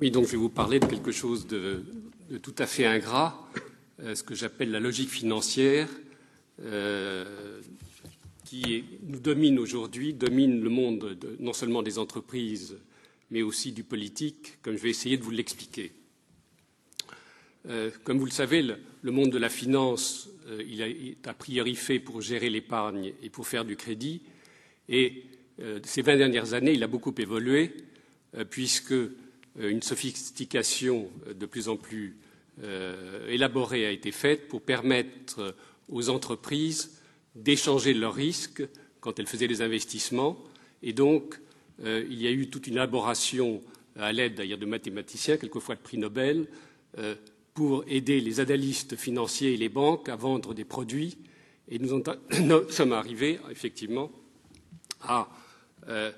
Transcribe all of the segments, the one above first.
Oui, donc je vais vous parler de quelque chose de, tout à fait ingrat, euh, ce que j'appelle la logique financière, euh, qui nous domine aujourd'hui, domine le monde non seulement des entreprises, mais aussi du politique, comme je vais essayer de vous l'expliquer. Euh, comme vous le savez, le, monde de la finance, il est a priori fait pour gérer l'épargne et pour faire du crédit. Et ces 20 dernières années, il a beaucoup évolué, puisque une sophistication euh, de plus en plus euh, élaborée a été faite pour permettre aux entreprises d'échanger leurs risques quand elles faisaient des investissements. Et donc, il y a eu toute une élaboration à l'aide d'ailleurs de mathématiciens, quelquefois de prix Nobel, pour aider les analystes financiers et les banques à vendre des produits. Et nous, sommes arrivés effectivement à euh,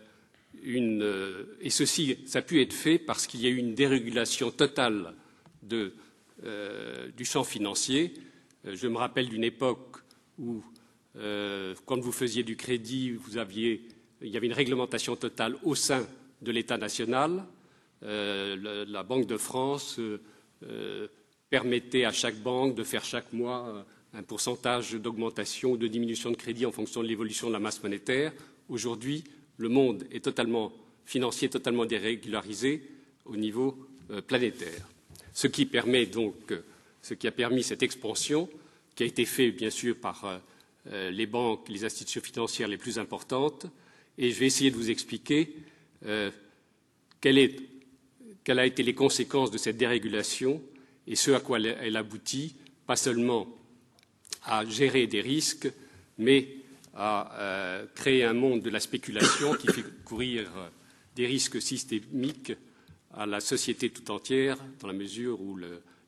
et ceci, ça a pu être fait parce qu'il y a eu une dérégulation totale euh, du champ financier. Euh, je me rappelle d'une époque où, quand vous faisiez du crédit, vous aviez, il y avait une réglementation totale au sein de l'État national. la Banque de France permettait à chaque banque de faire chaque mois un pourcentage d'augmentation ou de diminution de crédit en fonction de l'évolution de la masse monétaire. Aujourd'hui, le monde est totalement financier, totalement dérégularisé au niveau euh, planétaire. Euh, ce qui a permis cette expansion, qui a été fait bien sûr par euh, les banques, les institutions financières les plus importantes, et je vais essayer de vous expliquer quelles ont été les conséquences de cette dérégulation et ce à quoi elle aboutit, pas seulement à gérer des risques, mais à euh, créer un monde de la spéculation qui fait courir des risques systémiques à la société tout entière, dans la mesure où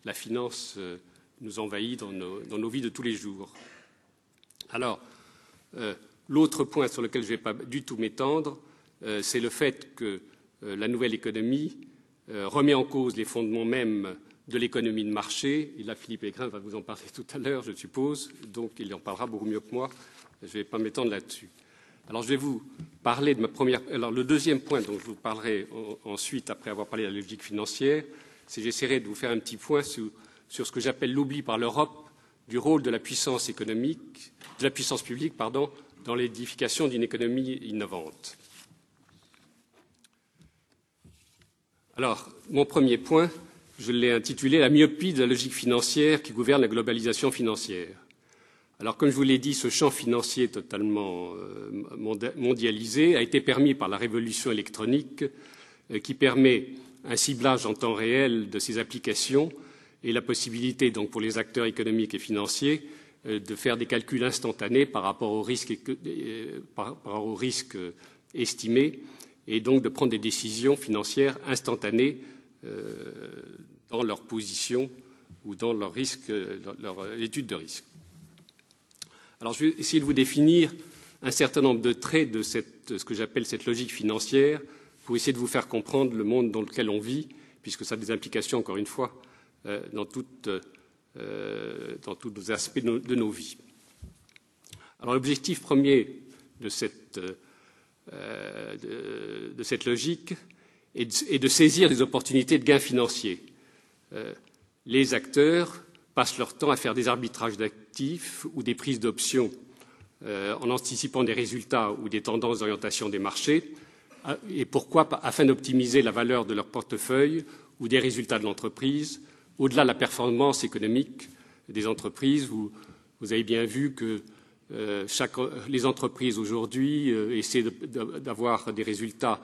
la finance euh, nous envahit dans nos, vies de tous les jours. Alors, euh, l'autre point sur lequel je ne vais pas du tout m'étendre, c'est le fait que la nouvelle économie remet en cause les fondements mêmes de l'économie de marché. Et là, Philippe Aigrin va vous en parler tout à l'heure, je suppose, donc il en parlera beaucoup mieux que moi. Je ne vais pas m'étendre là-dessus. Alors, je vais vous parler de ma première. Le deuxième point dont je vous parlerai ensuite, après avoir parlé de la logique financière, c'est j'essaierai de vous faire un petit point sur, ce que j'appelle l'oubli par l'Europe du rôle de la puissance économique, de la puissance publique, dans l'édification d'une économie innovante. Alors, mon premier point, je l'ai intitulé La myopie de la logique financière qui gouverne la globalisation financière. Alors, comme je vous l'ai dit, ce champ financier totalement euh, mondialisé a été permis par la révolution électronique euh, qui permet un ciblage en temps réel de ces applications et la possibilité donc pour les acteurs économiques et financiers euh, de faire des calculs instantanés par rapport aux risques, estimés et donc de prendre des décisions financières instantanées dans leur position ou dans leur, étude de risque. Alors, je vais essayer de vous définir un certain nombre de traits de ce que j'appelle cette logique financière pour essayer de vous faire comprendre le monde dans lequel on vit, puisque ça a des implications, encore une fois, euh, dans, euh, dans, tous les aspects de nos, vies. Alors, l'objectif premier de cette, euh, de, cette logique est de, saisir des opportunités de gains financiers. les acteurs passent leur temps à faire des arbitrages d'actifs ou des prises d'options euh, en anticipant des résultats ou des tendances d'orientation des marchés. Euh, et pourquoi Afin d'optimiser la valeur de leur portefeuille ou des résultats de l'entreprise, au-delà de la performance économique des entreprises. Vous, avez bien vu que euh, les entreprises aujourd'hui essaient d'avoir des résultats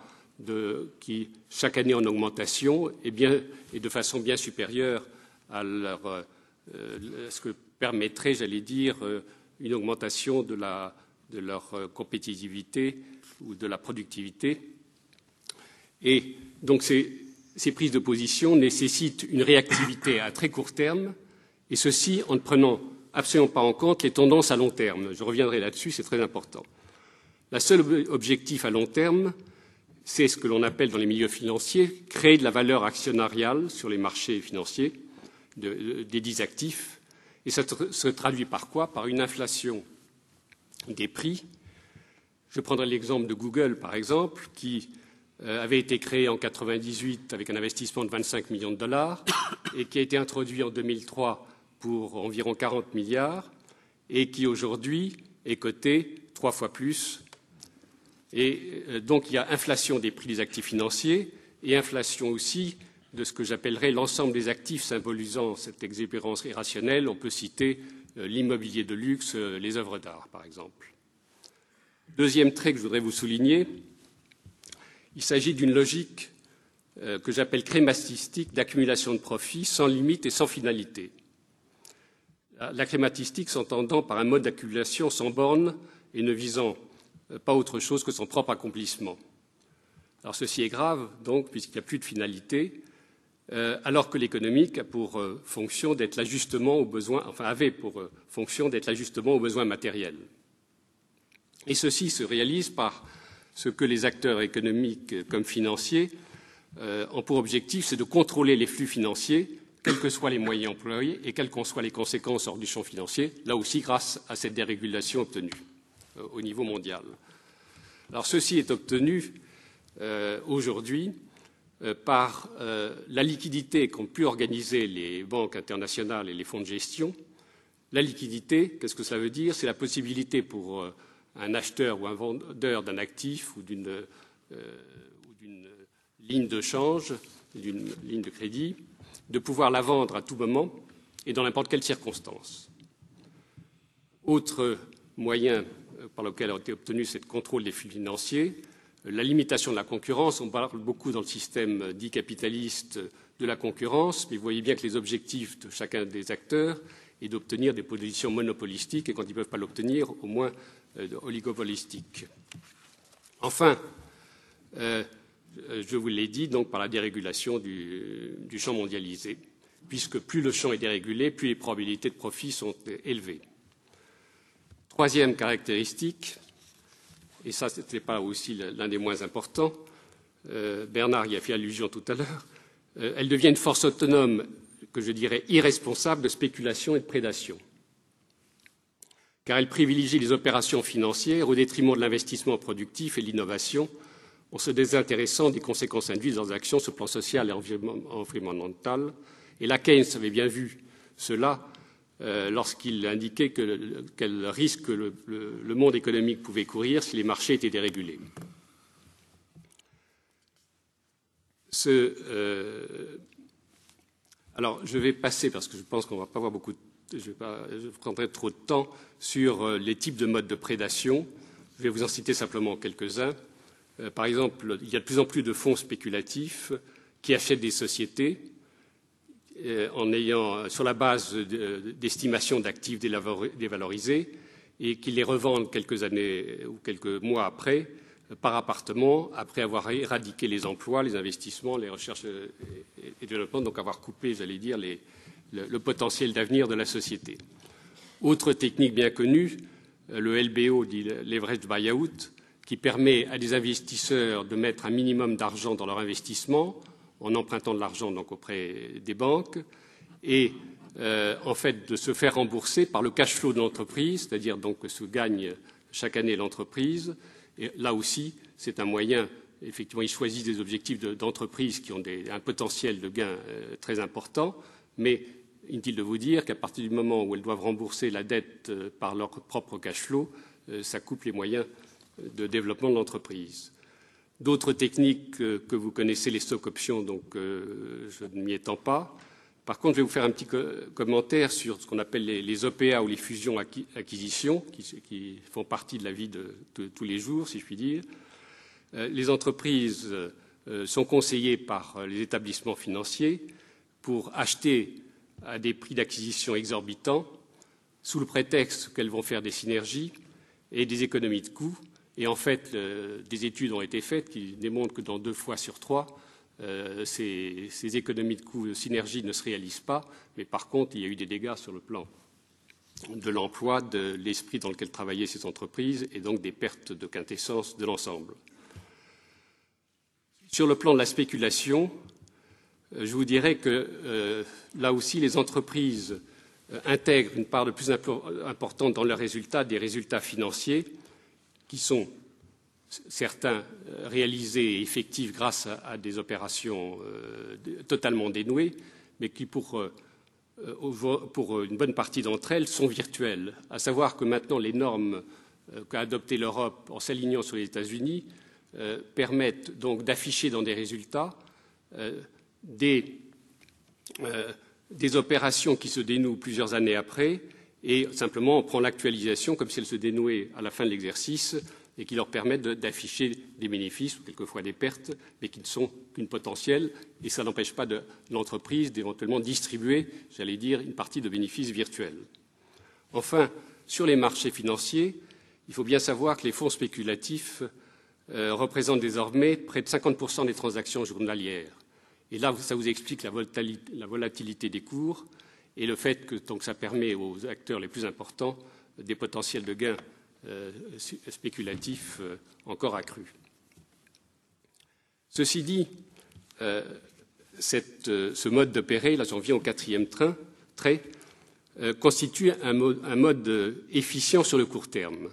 qui, chaque année en augmentation et, bien, et de façon bien supérieure à leur ce que permettrait, j'allais dire, euh, une augmentation de, leur euh, compétitivité ou de la productivité. Et donc ces, prises de position nécessitent une réactivité à très court terme, et ceci en ne prenant absolument pas en compte les tendances à long terme. Je reviendrai là-dessus, c'est très important. Le seul objectif à long terme, c'est ce que l'on appelle dans les milieux financiers créer de la valeur actionnariale sur les marchés financiers, des dix actifs. Et ça se traduit par quoi? Par une inflation des prix. Je prendrai l'exemple de Google, par exemple, qui avait été créé en 1998 avec un investissement de 25 millions de dollars et qui a été introduit en 2003 pour environ 40 milliards et qui aujourd'hui est coté trois fois plus. Et donc il y a inflation des prix des actifs financiers et inflation aussi de ce que j'appellerais l'ensemble des actifs symbolisant cette exubérance irrationnelle. On peut citer euh, l'immobilier de luxe, euh, les œuvres d'art, par exemple. Deuxième trait que je voudrais vous souligner, il s'agit d'une logique euh, que j'appelle crématistique d'accumulation de profits sans limite et sans finalité. La crématistique s'entendant par un mode d'accumulation sans borne et ne visant pas autre chose que son propre accomplissement. Alors ceci est grave, donc, puisqu'il n'y a plus de finalité, alors que l'économique a pour euh, fonction d'être l'ajustement aux besoins, enfin avait pour euh, fonction d'être l'ajustement aux besoins matériels. Et ceci se réalise par ce que les acteurs économiques comme financiers ont pour objectif, c'est de contrôler les flux financiers, quels que soient les moyens employés et quelles qu'en soient les conséquences hors du champ financier, là aussi grâce à cette dérégulation obtenue au niveau mondial. Alors ceci est obtenu aujourd'hui euh, par euh, la liquidité qu'ont pu organiser les banques internationales et les fonds de gestion. La liquidité, qu'est-ce que ça veut dire? C'est la possibilité pour euh, un acheteur ou un vendeur d'un actif ou d'une ligne de change, d'une ligne de crédit, de pouvoir la vendre à tout moment et dans n'importe quelle circonstance. Autre moyen par lequel a été obtenu ce contrôle des flux financiers, la limitation de la concurrence. On parle beaucoup dans le système dit capitaliste de la concurrence, mais vous voyez bien que les objectifs de chacun des acteurs est d'obtenir des positions monopolistiques et quand ils ne peuvent pas l'obtenir, au moins euh, oligopolistiques. Enfin, euh, je vous l'ai dit, donc par la dérégulation du, du, champ mondialisé, puisque plus le champ est dérégulé, plus les probabilités de profit sont élevées. Troisième caractéristique, et ça, ce n'était pas aussi l'un des moins importants, euh, Bernard y a fait allusion tout à l'heure, euh, elle devient une force autonome, que je dirais irresponsable, de spéculation et de prédation. Car elle privilégie les opérations financières au détriment de l'investissement productif et de l'innovation, en se désintéressant des conséquences induites dans les actions sur le plan social et environnemental. Et la Keynes avait bien vu cela euh, lorsqu'il indiquait quel risque le, monde économique pouvait courir si les marchés étaient dérégulés. Euh, alors, je vais passer, parce que je pense qu'on ne va pas avoir beaucoup de je, je prendrai trop de temps sur euh, les types de modes de prédation. Je vais vous en citer simplement quelques-uns. par exemple, il y a de plus en plus de fonds spéculatifs qui achètent des sociétés en ayant, sur la base d'estimations d'actifs dévalorisés et qu'ils les revendent quelques années ou quelques mois après par appartement, après avoir éradiqué les emplois, les investissements, les recherches et développement, donc avoir coupé, j'allais dire, le, le, potentiel d'avenir de la société. Autre technique bien connue, le LBO, dit leverage buyout, qui permet à des investisseurs de mettre un minimum d'argent dans leur investissement en empruntant de l'argent donc auprès des banques et euh, en fait de se faire rembourser par le cash flow de l'entreprise, c'est-à-dire donc ce que gagne chaque année l'entreprise. Et là aussi, c'est un moyen. Effectivement, ils choisissent des objectifs d'entreprise qui ont un potentiel de gain euh, très important, mais inutile de vous dire qu'à partir du moment où elles doivent rembourser la dette euh, par leur propre cash flow, ça coupe les moyens de développement de l'entreprise. D'autres techniques que vous connaissez, les stock options, donc euh, je ne m'y étends pas. Par contre, je vais vous faire un petit commentaire sur ce qu'on appelle les, OPA ou les fusions-acquisitions, qui, font partie de la vie de, tous les jours, si je puis dire. Euh, les entreprises euh, sont conseillées par les établissements financiers pour acheter à des prix d'acquisition exorbitants, sous le prétexte qu'elles vont faire des synergies et des économies de coûts, et en fait, euh, des études ont été faites qui démontrent que dans deux fois sur trois, euh, ces, économies de coûts de synergie ne se réalisent pas, mais par contre, il y a eu des dégâts sur le plan de l'emploi, de l'esprit dans lequel travaillaient ces entreprises, et donc des pertes de quintessence de l'ensemble. Sur le plan de la spéculation, euh, je vous dirais que là aussi, les entreprises intègrent une part de plus importante dans leurs résultats des résultats financiers qui sont certains réalisés et effectifs grâce à, des opérations totalement dénouées, mais qui, pour, pour une bonne partie d'entre elles, sont virtuelles. À savoir que maintenant, les normes qu'a adoptées l'Europe en s'alignant sur les États-Unis permettent donc d'afficher dans des résultats euh, des opérations qui se dénouent plusieurs années après, et simplement on prend l'actualisation comme si elle se dénouait à la fin de l'exercice et qui leur permet d'afficher des bénéfices ou quelquefois des pertes, mais qui ne sont qu'une potentielle, et ça n'empêche pas l'entreprise d'éventuellement distribuer, j'allais dire, une partie de bénéfices virtuels. Enfin, sur les marchés financiers, il faut bien savoir que les fonds spéculatifs euh, représentent désormais près de 50% des transactions journalières. Et là, ça vous explique la volatilité des cours et le fait que donc, ça permet aux acteurs les plus importants des potentiels de gains euh, spéculatifs euh, encore accrus. Ceci dit, euh, ce mode d'opérer, là j'en viens au quatrième train, trait, constitue un mode, efficient sur le court terme.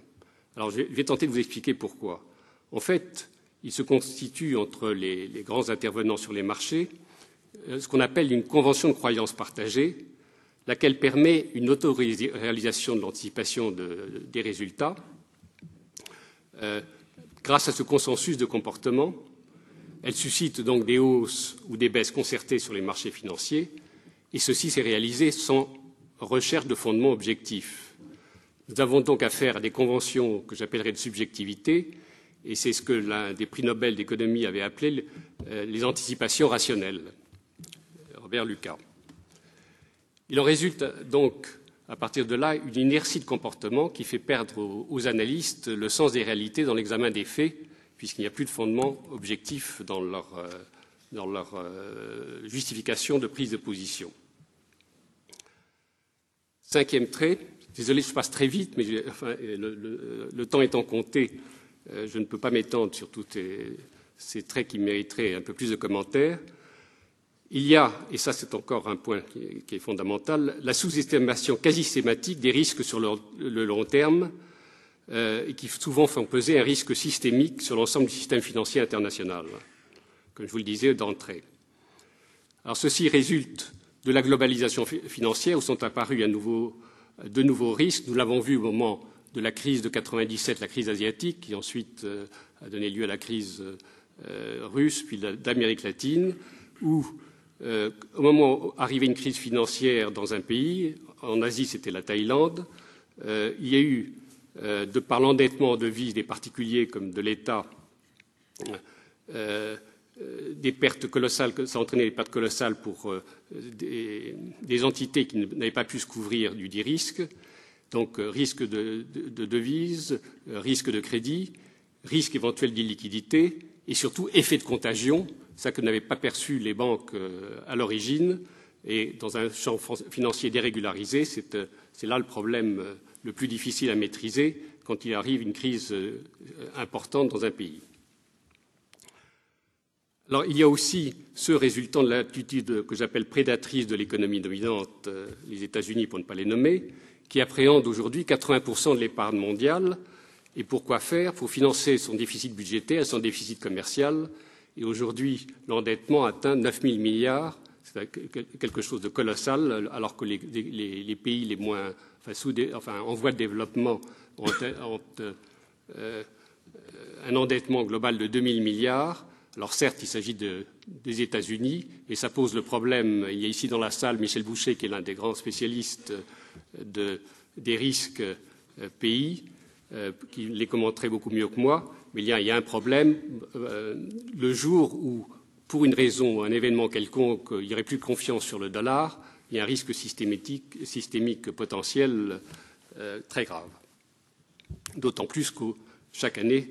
Alors je vais tenter de vous expliquer pourquoi. En fait, il se constitue entre les, grands intervenants sur les marchés ce qu'on appelle une convention de croyance partagée, laquelle permet une autoréalisation de l'anticipation des résultats. Euh, grâce à ce consensus de comportement, elle suscite donc des hausses ou des baisses concertées sur les marchés financiers, et ceci s'est réalisé sans recherche de fondement objectif. Nous avons donc affaire à des conventions que j'appellerais de subjectivité, et c'est ce que l'un des prix Nobel d'économie avait appelé euh, les anticipations rationnelles, Robert Lucas. Il en résulte donc, à partir de là, une inertie de comportement qui fait perdre aux, analystes le sens des réalités dans l'examen des faits, puisqu'il n'y a plus de fondement objectif dans leur, euh, euh, justification de prise de position. Cinquième trait, désolé, je passe très vite, mais le, temps étant compté, euh, je ne peux pas m'étendre sur tous ces traits qui mériteraient un peu plus de commentaires. Il y a, et ça c'est encore un point qui est, fondamental, la sous-estimation quasi sématique des risques sur le, long terme euh, qui souvent font peser un risque systémique sur l'ensemble du système financier international, comme je vous le disais d'entrée. Alors ceci résulte de la globalisation financière où sont apparus de nouveaux risques. Nous l'avons vu au moment de la crise de 97, la crise asiatique, qui ensuite euh, a donné lieu à la crise euh, russe, puis d'Amérique latine, où euh, au moment où arrivait une crise financière dans un pays, en Asie c'était la Thaïlande, il y a eu, de par l'endettement de vie des particuliers comme de l'État, des pertes colossales, ça a entraîné des pertes colossales pour des, entités qui n'avaient pas pu se couvrir du dit risque. Donc euh, risque de, devise, euh, risque de crédit, risque éventuel d'illiquidité et surtout effet de contagion, ça que n'avaient pas perçu les banques euh, à l'origine. Et dans un champ financier dérégularisé, c'est là le problème le plus difficile à maîtriser quand il arrive une crise importante dans un pays. Alors, il y a aussi ceux résultant de l'attitude que j'appelle prédatrice de l'économie dominante, les États-Unis pour ne pas les nommer, qui appréhende aujourd'hui 80% de l'épargne mondiale. Et pourquoi faire? Pour financer son déficit budgétaire, son déficit commercial. Et aujourd'hui, l'endettement atteint 9 000 milliards. C'est quelque chose de colossal, alors que les, pays les moins, en voie de développement ont, euh, un endettement global de 2 000 milliards. Alors certes, il s'agit des États-Unis, et ça pose le problème. Il y a ici dans la salle Michel Boucher, qui est l'un des grands spécialistes des risques euh, pays, euh, qui les commenterait beaucoup mieux que moi, mais il y a, un problème. Euh, le jour où, pour une raison ou un événement quelconque, il n'y aurait plus de confiance sur le dollar, il y a un risque systémique, potentiel très grave. D'autant plus que chaque année,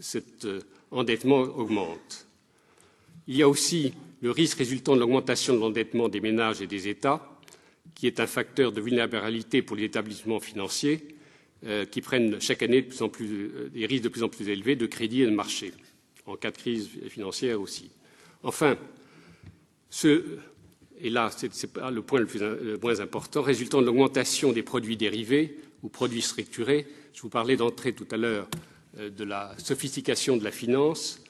cet endettement augmente. Il y a aussi le risque résultant de l'augmentation de l'endettement des ménages et des États, qui est un facteur de vulnérabilité pour les établissements financiers euh, qui prennent chaque année euh, des risques de plus en plus élevés de crédit et de marché, en cas de crise financière aussi. Enfin, ce, et là c'est le point le, plus, le moins important, résultant de l'augmentation des produits dérivés ou produits structurés, je vous parlais d'entrée tout à l'heure de la sophistication de la finance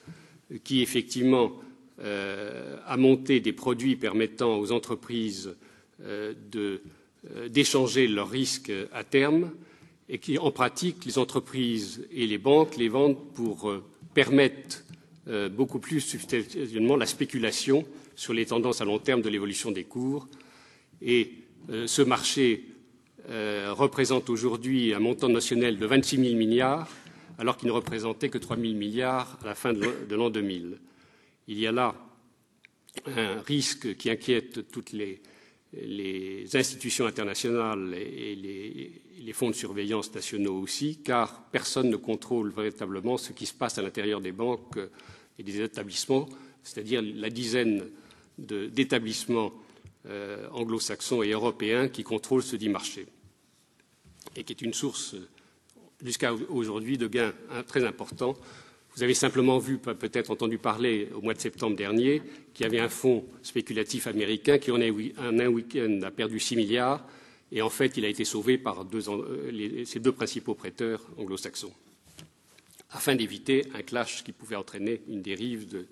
qui effectivement a monté des produits permettant aux entreprises d'échanger leurs risques à terme et qui, en pratique, les entreprises et les banques les vendent pour permettre beaucoup plus substantiellement la spéculation sur les tendances à long terme de l'évolution des cours. Et ce marché représente aujourd'hui un montant national de 26 000 milliards, alors qu'il ne représentait que 3 000 milliards à la fin de l'an 2000. Il y a là un risque qui inquiète toutes les, institutions internationales et les, fonds de surveillance nationaux aussi, car personne ne contrôle véritablement ce qui se passe à l'intérieur des banques et des établissements, c'est-à-dire la dizaine d'établissements euh, anglo-saxons et européens qui contrôlent ce dit marché et qui est une source jusqu'à aujourd'hui de gains hein, très importants. Vous avez simplement vu, peut-être entendu parler au mois de septembre dernier, qu'il y avait un fonds spéculatif américain qui, en un week-end, a perdu 6 milliards et en fait, il a été sauvé par ses deux principaux prêteurs anglo-saxons, afin d'éviter un clash qui pouvait entraîner une dérive, de,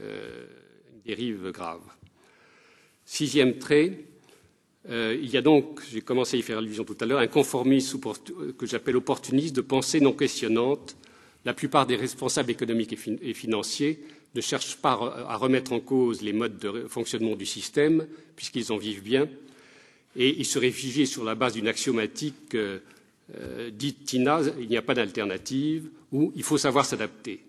euh, dérive grave. Sixième trait, euh, il y a donc, j'ai commencé à y faire allusion tout à l'heure, un conformisme que j'appelle opportuniste de pensée non questionnante. La plupart des responsables économiques et, financiers ne cherchent pas à remettre en cause les modes de fonctionnement du système, puisqu'ils en vivent bien, et ils se réfugient sur la base d'une axiomatique euh, euh, dite TINA, il n'y a pas d'alternative, ou il faut savoir s'adapter.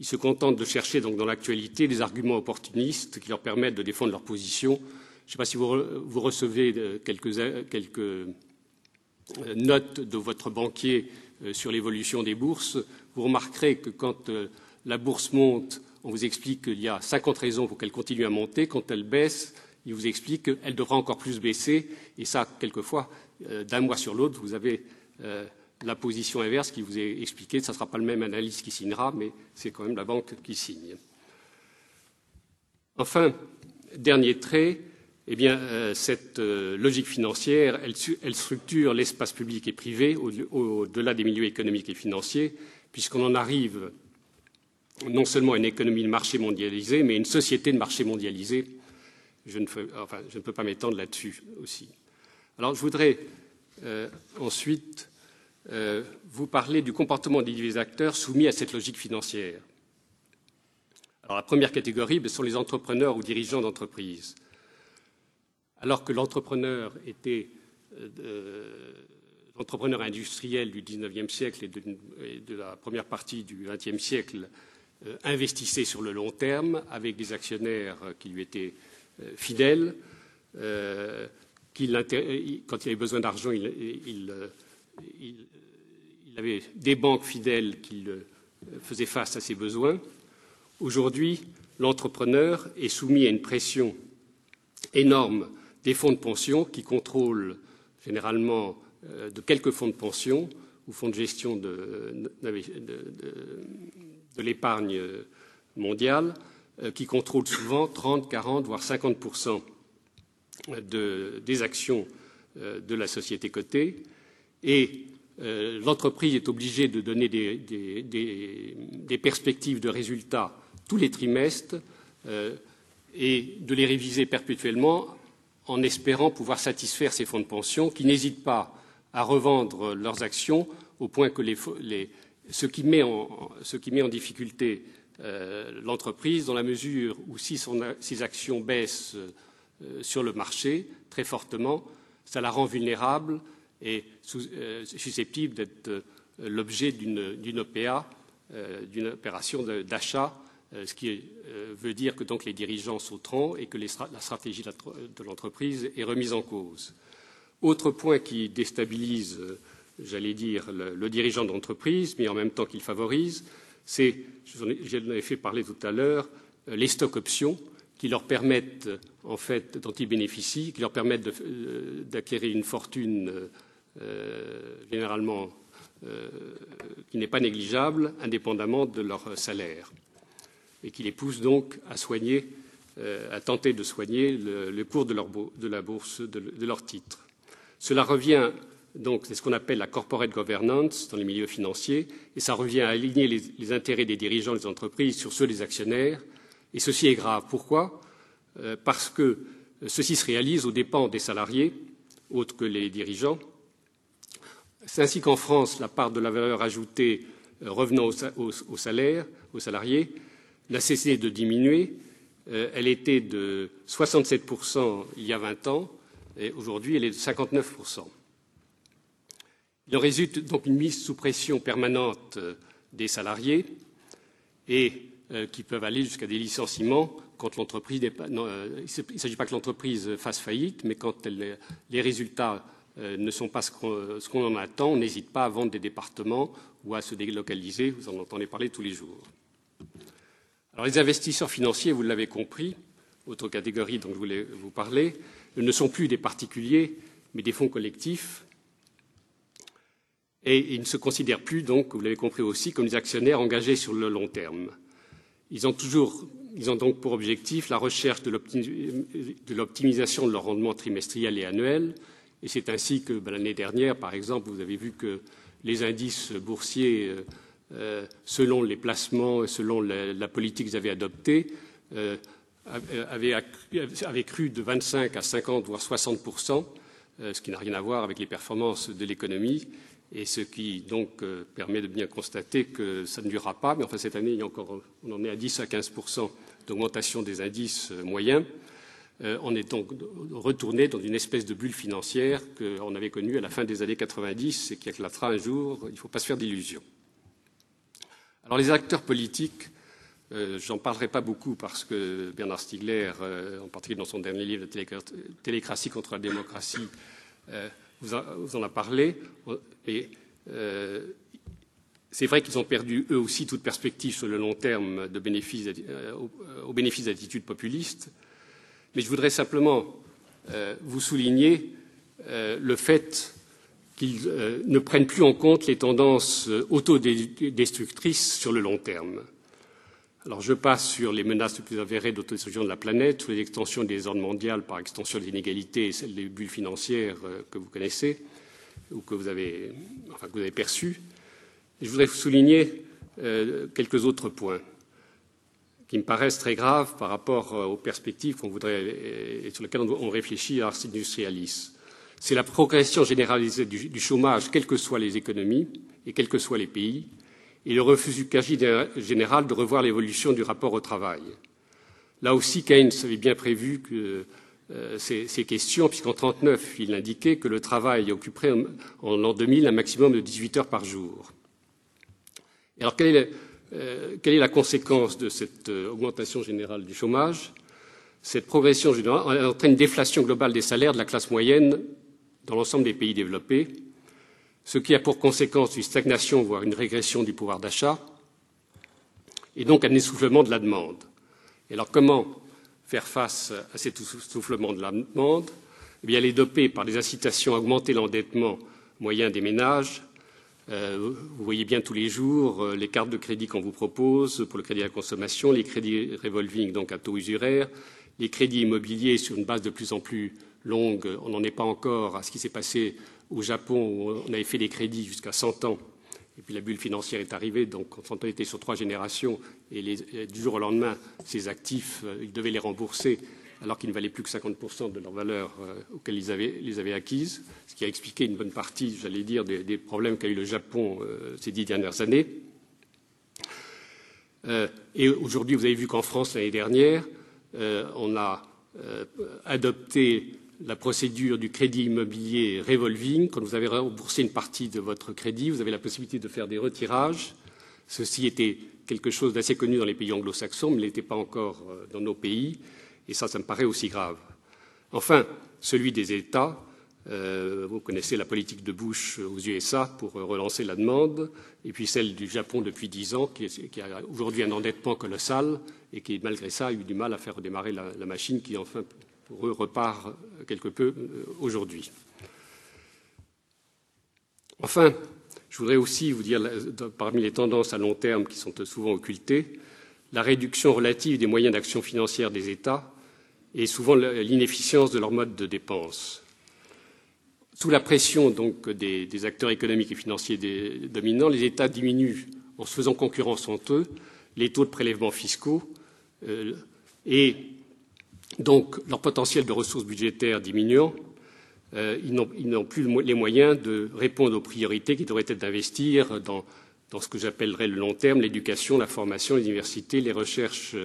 Ils se contentent de chercher donc dans l'actualité des arguments opportunistes qui leur permettent de défendre leur position je ne sais pas si vous, recevez euh, quelques, notes de votre banquier sur l'évolution des bourses. Vous remarquerez que quand la bourse monte, on vous explique qu'il y a 50 raisons pour qu'elle continue à monter. Quand elle baisse, il vous explique qu'elle devra encore plus baisser. Et ça, quelquefois, d'un mois sur l'autre, vous avez la position inverse qui vous est expliquée. Ce ne sera pas le même analyste qui signera, mais c'est quand même la banque qui signe. Enfin, dernier trait, eh bien, euh, cette euh, logique financière, elle, structure l'espace public et privé au-delà des milieux économiques et financiers, puisqu'on en arrive non seulement à une économie de marché mondialisée, mais à une société de marché mondialisée. Je ne, peux pas m'étendre là-dessus aussi. Alors, je voudrais euh, ensuite vous parler du comportement des acteurs soumis à cette logique financière. Alors, la première catégorie ce sont les entrepreneurs ou dirigeants d'entreprises alors que l'entrepreneur était euh, l'entrepreneur industriel du XIXe siècle et de, la première partie du XXe siècle euh, investissait sur le long terme avec des actionnaires qui lui étaient euh, fidèles. quand il avait besoin d'argent, il, avait des banques fidèles qui faisaient face à ses besoins. Aujourd'hui, l'entrepreneur est soumis à une pression énorme des fonds de pension qui contrôlent généralement euh, de quelques fonds de pension ou fonds de gestion de, l'épargne mondiale, euh, qui contrôlent souvent 30, 40, voire 50% des actions euh, de la société cotée. Et l'entreprise est obligée de donner des, perspectives de résultats tous les trimestres et de les réviser perpétuellement en espérant pouvoir satisfaire ces fonds de pension qui n'hésitent pas à revendre leurs actions au point que ce, qui met en, difficulté euh, l'entreprise dans la mesure où si ses actions baissent euh, sur le marché très fortement, ça la rend vulnérable et euh, susceptible d'être l'objet d'une OPA, d'une opération d'achat ce qui veut dire que donc les dirigeants sauteront et que la stratégie de l'entreprise est remise en cause. Autre point qui déstabilise, euh, j'allais dire, le, dirigeant d'entreprise, mais en même temps qu'il favorise, c'est, j'en ai fait parler tout à l'heure, les stocks options qui leur permettent, en fait, dont ils bénéficient, qui leur permettent d'acquérir une fortune généralement qui n'est pas négligeable, indépendamment de leur salaire et qui les pousse donc à soigner, euh, à tenter de soigner le, cours de, leur, de, la bourse de, leur titre. Cela revient Donc, c'est ce qu'on appelle la corporate governance dans les milieux financiers, et ça revient à aligner les, intérêts des dirigeants des entreprises sur ceux des actionnaires. Et ceci est grave. Pourquoi? Euh, Parce que ceci se réalise aux dépens des salariés, autres que les dirigeants. C'est ainsi qu'en France, la part de la valeur ajoutée euh, revenant aux salariés, n'a cessé de diminuer. Euh, elle était de 67% il y a 20 ans, aujourd'hui, elle est de 59%. Il en résulte donc une mise sous pression permanente euh, des salariés et euh, qui peuvent aller jusqu'à des licenciements quand l'entreprise n'est pas. Euh, il ne s'agit pas que l'entreprise fasse faillite, mais quand les résultats ne sont pas ce qu'on en attend, on n'hésite pas à vendre des départements ou à se délocaliser. Vous en entendez parler tous les jours. Alors les investisseurs financiers, vous l'avez compris, autre catégorie dont je voulais vous parler, ne sont plus des particuliers, mais des fonds collectifs et ils ne se considèrent plus, donc, vous l'avez compris aussi, comme des actionnaires engagés sur le long terme. Ils ont, toujours, ils ont donc pour objectif la recherche de l'optimisation de leur rendement trimestriel et annuel. Et c'est ainsi que ben, l'année dernière, par exemple, vous avez vu que les indices boursiers, euh, euh, selon les placements et selon la, politique qu'ils avaient adoptée, euh, avaient, cru de 25 à 50, voire 60 ce qui n'a rien à voir avec les performances de l'économie et ce qui donc euh, permet de bien constater que ça ne durera pas. Mais enfin, cette année, encore, on en est à 10 à 15% d'augmentation des indices euh, moyens. Euh, on est donc retourné dans une espèce de bulle financière qu'on avait connue à la fin des années 90 et qui éclatera un jour. Il ne faut pas se faire d'illusions. Alors, les acteurs politiques, j'en parlerai pas beaucoup parce que Bernard Stiegler, en particulier dans son dernier livre, Télécratie contre la démocratie, vous en a parlé. Euh, c'est vrai qu'ils ont perdu eux aussi toute perspective sur le long terme de euh, au, bénéfice d'attitudes populistes. Mais je voudrais simplement euh, vous souligner le fait qu'ils ne prennent plus en compte les tendances autodestructrices sur le long terme. Alors je passe sur les menaces les plus avérées d'autodestruction de la planète, sur les extensions des ordres mondiales par extension des inégalités et celles des bulles financières que vous connaissez, ou que vous avez, enfin, que vous avez perçu. je voudrais souligner euh, quelques autres points qui me paraissent très graves par rapport euh, aux perspectives qu'on voudrait et sur lesquelles on réfléchit à Ars Industrialis. C'est la progression généralisée du, chômage, quelles que soient les économies et quels que soient les pays, et le refus quasi général de revoir l'évolution du rapport au travail. Là aussi, Keynes avait bien prévu euh, ces, questions, puisqu'en 1939, il indiquait que le travail occuperait en, l'an 2000 un maximum de 18 heures par jour. alors, quelle est, la, euh, quelle est la conséquence de cette euh, augmentation générale du chômage? Cette progression générale entraîne une déflation globale des salaires de la classe moyenne dans l'ensemble des pays développés, ce qui a pour conséquence une stagnation, voire une régression du pouvoir d'achat, et donc un essoufflement de la demande. Et alors, comment faire face à cet soufflement de la demande, eh bien, elle est dopée par des incitations à augmenter l'endettement moyen des ménages. Euh, vous voyez bien tous les jours euh, les cartes de crédit qu'on vous propose pour le crédit à la consommation, les crédits revolving donc à taux usuraire, les crédits immobiliers sur une base de plus en plus longue. On n'en est pas encore à ce qui s'est passé au Japon où on avait fait des crédits jusqu'à 100 ans et puis la bulle financière est arrivée, donc quand on était sur trois générations, et, du jour au lendemain, ces actifs, euh, ils devaient les rembourser alors qu'ils ne valaient plus que 50% de leur valeur euh, auxquelles ils avaient, les avaient acquises, ce qui a expliqué une bonne partie, j'allais dire, des, problèmes qu'a eu le Japon euh, ces dix dernières années. et aujourd'hui, vous avez vu qu'en France, l'année dernière, on a adopté la procédure du crédit immobilier revolving. Quand vous avez remboursé une partie de votre crédit, vous avez la possibilité de faire des retirages. Ceci était quelque chose d'assez connu dans les pays anglo-saxons, mais ne l'était pas encore euh, dans nos pays. Et ça, ça me paraît aussi grave. Enfin, celui des États. Euh, vous connaissez la politique de Bush aux USA pour relancer la demande, et puis celle du Japon depuis dix ans, qui, a aujourd'hui un endettement colossal et qui, malgré ça, a eu du mal à faire redémarrer la machine qui, enfin, pour eux repart quelque peu euh, aujourd'hui. Enfin, je voudrais aussi vous dire, parmi les tendances à long terme qui sont souvent occultées, la réduction relative des moyens d'action financière des États et souvent l'inefficience de leur mode de dépense. sous la pression donc des, acteurs économiques et financiers dominants, les États diminuent en se faisant concurrence entre eux les taux de prélèvements fiscaux euh, et donc leur potentiel de ressources budgétaires diminuant, euh, ils n'ont plus les moyens de répondre aux priorités qui devraient être d'investir dans, ce que j'appellerais le long terme, l'éducation, la formation, les universités, les recherches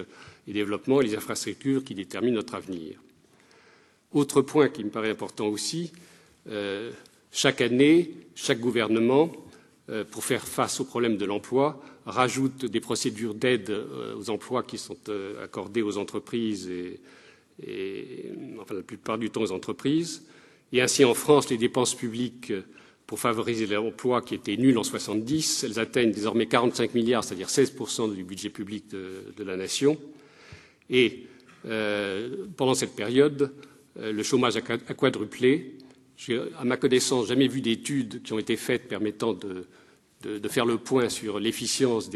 et développements et les infrastructures qui déterminent notre avenir. Autre point qui me paraît important aussi, euh, chaque année, chaque gouvernement, euh, pour faire face au problème de l'emploi, rajoute des procédures d'aide euh, aux emplois qui sont accordées aux entreprises et, enfin, la plupart du temps aux entreprises. Et ainsi, en France, les dépenses publiques pour favoriser l'emploi qui étaient nulles en 70, elles atteignent désormais 45 milliards, c'est-à-dire 16% du budget public de, la nation. Et pendant cette période, le chômage a quadruplé à ma connaissance, jamais vu d'études qui ont été faites permettant de, faire le point sur l'efficience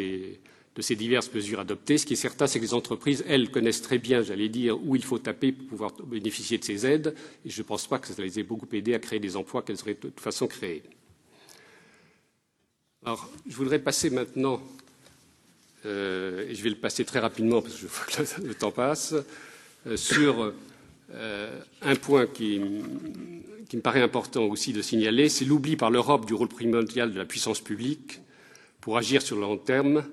de ces diverses mesures adoptées. Ce qui est certain, c'est que les entreprises, elles, connaissent très bien, j'allais dire, où il faut taper pour pouvoir bénéficier de ces aides. Et je ne pense pas que ça les ait beaucoup aidées à créer des emplois qu'elles auraient de toute façon créés. Alors, je voudrais passer maintenant, euh, et je vais le passer très rapidement parce que je vois que le temps passe, euh, sur euh, un point qui me paraît important aussi de signaler, c'est l'oubli par l'Europe du rôle primordial de la puissance publique pour agir sur le long terme,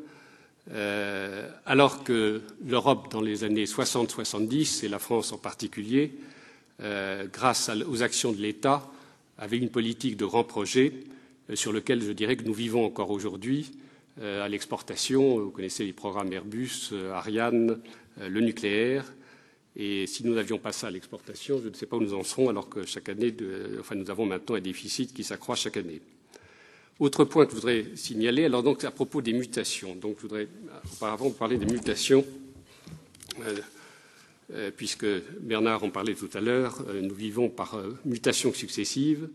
euh, alors que l'Europe, dans les années 60-70, et la France en particulier, euh, grâce aux actions de l'État, avait une politique de grands projets euh, sur lequel je dirais que nous vivons encore aujourd'hui à l'exportation. Vous connaissez les programmes Airbus, Ariane, le nucléaire. Et si nous n'avions pas ça à l'exportation, je ne sais pas où nous en serons, alors que chaque année, nous avons maintenant un déficit qui s'accroît chaque année. Autre point que je voudrais signaler, alors donc à propos des mutations. Donc je voudrais auparavant parler des mutations, euh, euh, puisque Bernard en parlait tout à l'heure, euh, nous vivons par mutations successives.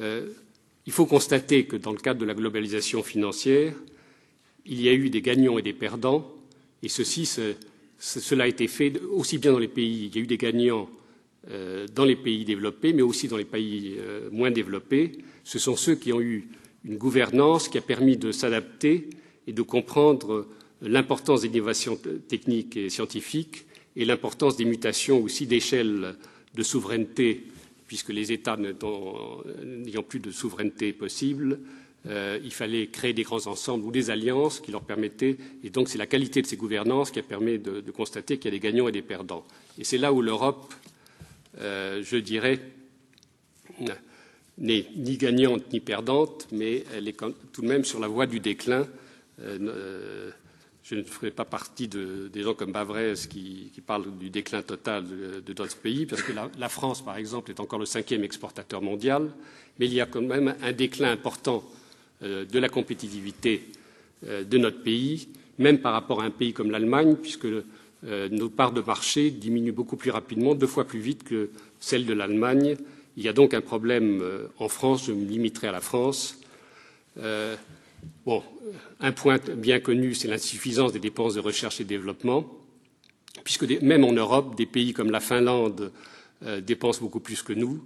il faut constater que dans le cadre de la globalisation financière, il y a eu des gagnants et des perdants, et ceci cela a été fait aussi bien dans les pays, il y a eu des gagnants dans les pays développés, mais aussi dans les pays moins développés. Ce sont ceux qui ont eu une gouvernance qui a permis de s'adapter et de comprendre l'importance des innovations techniques et scientifiques et l'importance des mutations aussi d'échelle de souveraineté, puisque les États n'ayant plus de souveraineté possible, euh, il fallait créer des grands ensembles ou des alliances qui leur permettaient, et donc c'est la qualité de ces gouvernances qui a permis de, constater qu'il y a des gagnants et des perdants. Et c'est là où l'Europe, euh, je dirais, n'est ni gagnante ni perdante, mais elle est tout de même sur la voie du déclin. Euh, je ne ferai pas partie de, des gens comme Bavrez qui, parlent du déclin total de, d'autres pays, parce que la, France, par exemple, est encore le cinquième exportateur mondial, mais il y a quand même un déclin important euh, de la compétitivité euh, de notre pays, même par rapport à un pays comme l'Allemagne, puisque euh, nos parts de marché diminuent beaucoup plus rapidement, deux fois plus vite que celles de l'Allemagne. Il y a donc un problème en France, je me limiterai à la France. bon, un point bien connu, c'est l'insuffisance des dépenses de recherche et développement, puisque même en Europe, des pays comme la Finlande dépensent beaucoup plus que nous,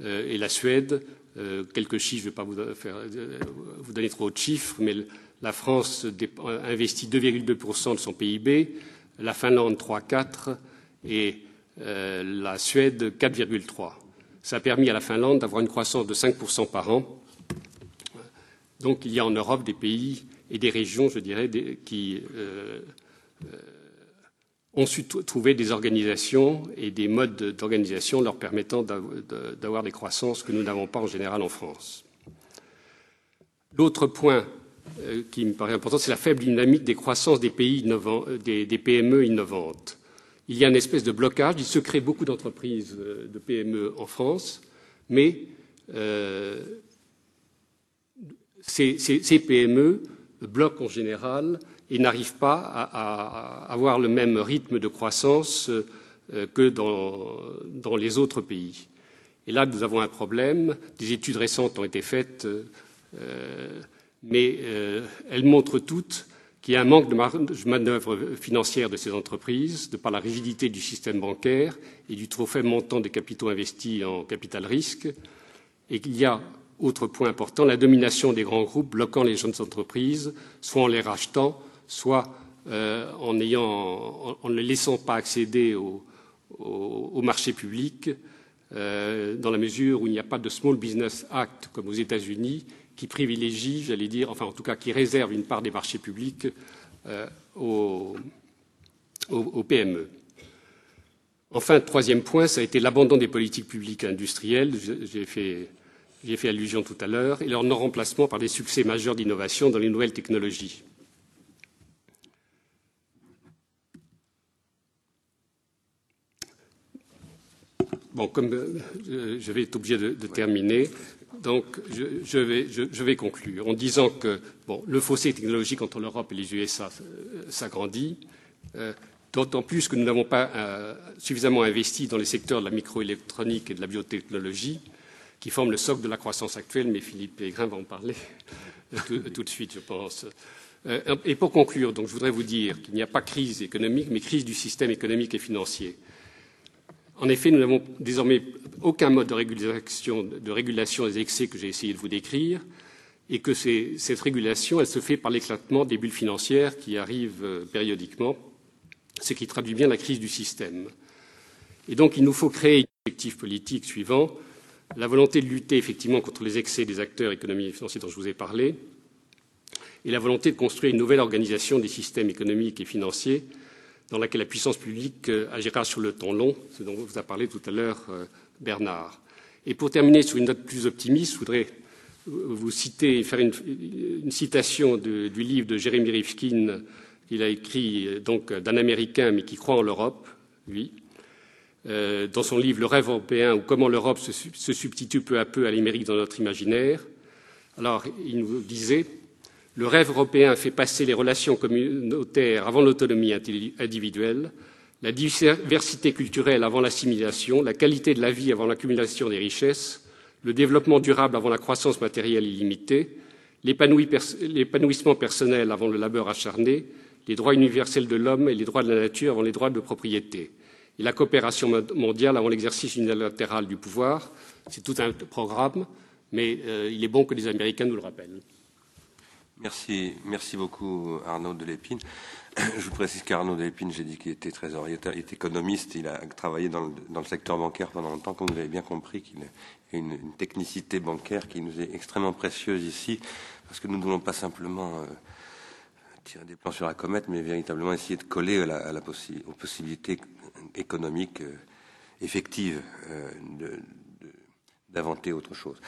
et la Suède, euh, quelques chiffres, je ne vais pas vous, euh, vous, donner trop de chiffres, mais la France investit 2,2% de son PIB, la Finlande 3,4% et euh, la Suède 4,3%. Ça a permis à la Finlande d'avoir une croissance de 5% par an. Donc il y a en Europe des pays et des régions, je dirais, qui ont su trouver des organisations et des modes d'organisation leur permettant d'avoir des croissances que nous n'avons pas en général en France. L'autre point euh, qui me paraît important, c'est la faible dynamique des croissances euh, des, PME innovantes. Il y a une espèce de blocage. Il se crée beaucoup d'entreprises euh, de PME en France, mais ces, PME bloquent en général et n'arrivent pas à, avoir le même rythme de croissance euh, que dans, les autres pays. Et là, nous avons un problème. Des études récentes ont été faites, euh, mais euh, elles montrent toutes qu'il y a un manque de manœuvre financière de ces entreprises, de par la rigidité du système bancaire et du trop faible montant des capitaux investis en capital risque. et qu'il y a, autre point important, la domination des grands groupes bloquant les jeunes entreprises, soit en les rachetant, soit euh, en, ne laissant pas accéder au, au, marché public, euh, dans la mesure où il n'y a pas de Small Business Act comme aux États-Unis qui privilégie, j'allais dire, enfin en tout cas qui réserve une part des marchés publics euh, aux, PME. Enfin, troisième point, ça a été l'abandon des politiques publiques industrielles. J'ai fait, fait, allusion tout à l'heure, et leur non-remplacement par des succès majeurs d'innovation dans les nouvelles technologies. Bon, comme euh, je vais être obligé de, terminer, donc je, vais, conclure en disant que le fossé technologique entre l'Europe et les USA euh, s'agrandit. Euh, d'autant plus que nous n'avons pas euh, suffisamment investi dans les secteurs de la microélectronique et de la biotechnologie, qui forment le socle de la croissance actuelle, mais Philippe Pégrin va en parler tout, de suite, je pense. Et pour conclure, je voudrais vous dire qu'il n'y a pas crise économique, mais crise du système économique et financier. En effet, nous n'avons désormais aucun mode de régulation, de régulation des excès que j'ai essayé de vous décrire, et que cette régulation, elle se fait par l'éclatement des bulles financières qui arrivent périodiquement ce qui traduit bien la crise du système. Et donc, il nous faut créer un objectif politique suivant la volonté de lutter effectivement contre les excès des acteurs économiques et financiers dont je vous ai parlé, et la volonté de construire une nouvelle organisation des systèmes économiques et financiers dans laquelle la puissance publique euh, agira sur le temps long, ce dont vous a parlé tout à l'heure euh, Bernard. Et pour terminer sur une note plus optimiste, je voudrais vous citer, faire une, citation du livre de Jérémy Rifkin il a écrit euh, donc d'un Américain, mais qui croit en l'Europe, lui, euh, dans son livre Le rêve européen ou comment l'Europe se, substitue peu à peu à l'Amérique dans notre imaginaire. Alors, il nous disait Le rêve européen fait passer les relations communautaires avant l'autonomie individuelle, la diversité culturelle avant l'assimilation, la qualité de la vie avant l'accumulation des richesses, le développement durable avant la croissance matérielle illimitée, l'épanouissement personnel avant le labeur acharné, les droits universels de l'homme et les droits de la nature avant les droits de propriété, et la coopération mondiale avant l'exercice unilatéral du pouvoir. C'est tout un programme, mais euh, il est bon que les Américains nous le rappellent. Merci, beaucoup Arnaud Delépine. Je vous précise qu'Arnaud Delépine, j'ai dit qu'il était trésorier, il est économiste, il a travaillé dans le, secteur bancaire pendant longtemps, comme vous avez bien compris qu'il a une, technicité bancaire qui nous est extrêmement précieuse ici, parce que nous ne voulons pas simplement euh, tirer des plans sur la comète, mais véritablement essayer de coller à la, aux possibilités économiques euh, effectives euh, d'inventer autre chose.